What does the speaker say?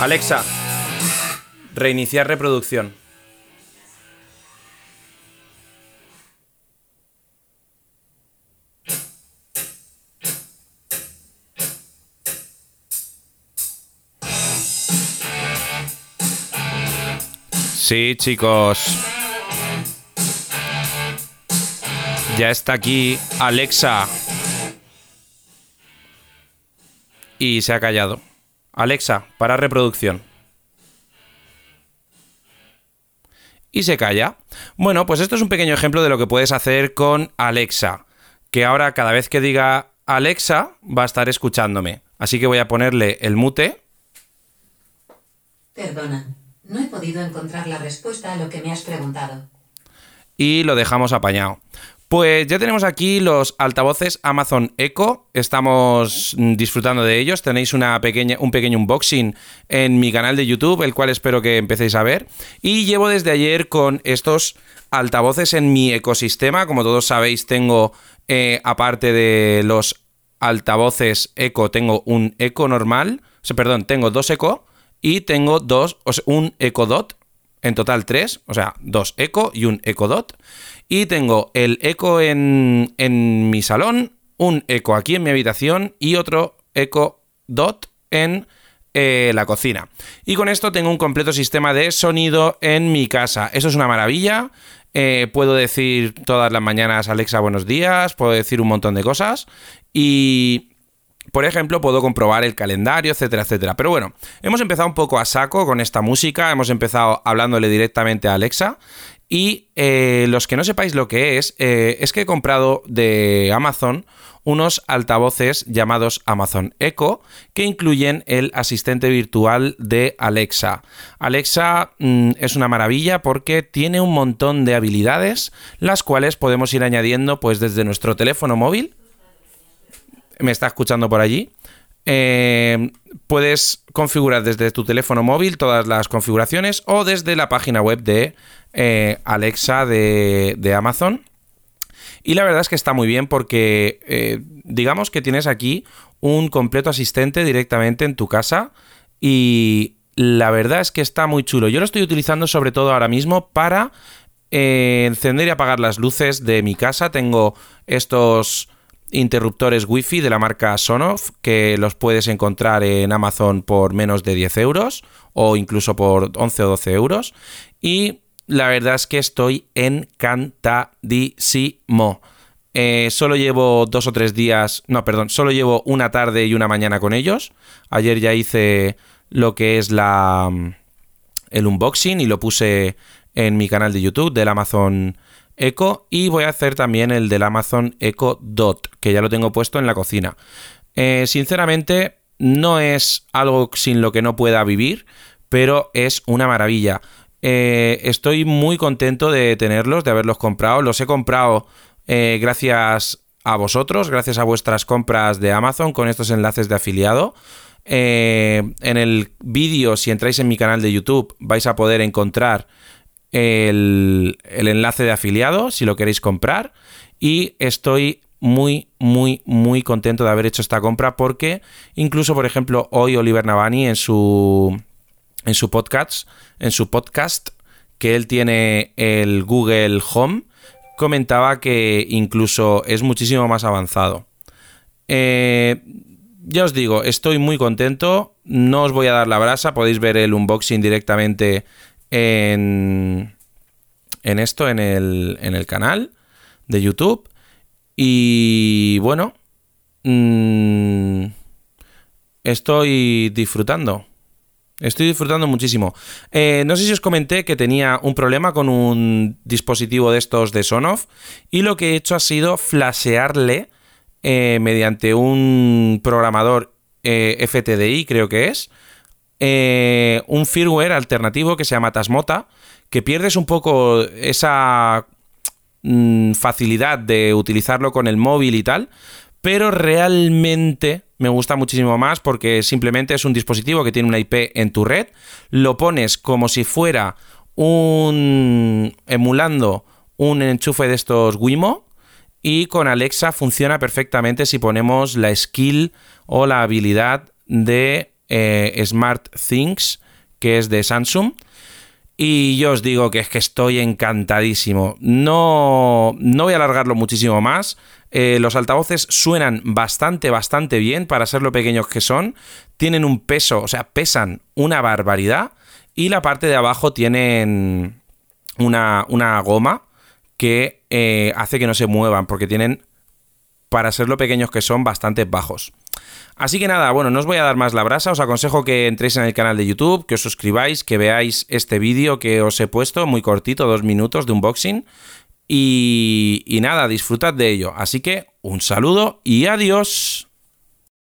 Alexa, reiniciar reproducción. Sí, chicos. Ya está aquí Alexa. Y se ha callado. Alexa, para reproducción. Y se calla. Bueno, pues esto es un pequeño ejemplo de lo que puedes hacer con Alexa. Que ahora cada vez que diga Alexa va a estar escuchándome. Así que voy a ponerle el mute. Perdona, no he podido encontrar la respuesta a lo que me has preguntado. Y lo dejamos apañado. Pues ya tenemos aquí los altavoces Amazon Echo. Estamos disfrutando de ellos. Tenéis una pequeña, un pequeño unboxing en mi canal de YouTube, el cual espero que empecéis a ver. Y llevo desde ayer con estos altavoces en mi ecosistema. Como todos sabéis, tengo, eh, aparte de los altavoces Echo, tengo un Echo normal. O sea, perdón, tengo dos Echo y tengo dos, o sea, un Echo Dot, en total tres, o sea, dos Echo y un Echo Dot. Y tengo el Echo en, en mi salón, un Echo aquí en mi habitación y otro Echo Dot en eh, la cocina. Y con esto tengo un completo sistema de sonido en mi casa. Eso es una maravilla. Eh, puedo decir todas las mañanas Alexa buenos días, puedo decir un montón de cosas. Y por ejemplo, puedo comprobar el calendario, etcétera, etcétera. Pero bueno, hemos empezado un poco a saco con esta música, hemos empezado hablándole directamente a Alexa. Y eh, los que no sepáis lo que es, eh, es que he comprado de Amazon unos altavoces llamados Amazon Echo que incluyen el asistente virtual de Alexa. Alexa mm, es una maravilla porque tiene un montón de habilidades las cuales podemos ir añadiendo pues desde nuestro teléfono móvil me está escuchando por allí. Eh, puedes configurar desde tu teléfono móvil todas las configuraciones o desde la página web de eh, Alexa de, Amazon. Y la verdad es que está muy bien porque eh, digamos que tienes aquí un completo asistente directamente en tu casa y la verdad es que está muy chulo. Yo lo estoy utilizando sobre todo ahora mismo para encender y apagar las luces de mi casa. Tengo estos interruptores Wi-Fi de la marca Sonoff que los puedes encontrar en Amazon por menos de 10 euros o incluso por 11 o 12 euros. Y la verdad es que estoy encantadísimo. Eh, solo llevo dos o tres días, no, perdón, solo llevo una tarde y una mañana con ellos. Ayer ya hice lo que es la el unboxing y lo puse en mi canal de YouTube del Amazon Echo y voy a hacer también el del Amazon Echo Dot, que ya lo tengo puesto en la cocina. Eh, sinceramente, no es algo sin lo que no pueda vivir, pero es una maravilla. Eh, estoy muy contento de tenerlos, de haberlos comprado. Los he comprado eh, gracias a vosotros, gracias a vuestras compras de Amazon con estos enlaces de afiliado. en el vídeo, si entráis en mi canal de YouTube, vais a poder encontrar el, enlace de afiliado si lo queréis comprar. Y estoy muy, muy, muy contento de haber hecho esta compra porque incluso, por ejemplo, hoy Oliver Navani en su, en su podcast, en su podcast, que él tiene el Google Home, comentaba que incluso es muchísimo más avanzado. Eh, ya os digo, estoy muy contento. No os voy a dar la brasa, podéis ver el unboxing directamente en, esto, en el, en el canal de YouTube. Y bueno, mm, estoy disfrutando. Estoy disfrutando muchísimo. Eh, no sé si os comenté que tenía un problema con un dispositivo de estos de Sonoff y lo que he hecho ha sido flashearle eh, mediante un programador eh, FTDI, creo que es, eh, un firmware alternativo que se llama Tasmota, que pierdes un poco esa mm, facilidad de utilizarlo con el móvil y tal, pero realmente me gusta muchísimo más porque simplemente es un dispositivo que tiene una IP en tu red, lo pones como si fuera un emulando un enchufe de estos Wimo y con Alexa funciona perfectamente si ponemos la skill o la habilidad de eh, Smart Things que es de Samsung. Y yo os digo que es que estoy encantadísimo. No, no voy a alargarlo muchísimo más. Eh, los altavoces suenan bastante, bastante bien para ser lo pequeños que son. Tienen un peso, o sea, pesan una barbaridad. Y la parte de abajo tienen una, una goma que eh, hace que no se muevan porque tienen, para ser lo pequeños que son, bastante bajos. Así que nada, bueno, no os voy a dar más la brasa, os aconsejo que entréis en el canal de YouTube, que os suscribáis, que veáis este vídeo que os he puesto, muy cortito, dos minutos de unboxing. Y, y nada, disfrutad de ello. Así que un saludo y adiós.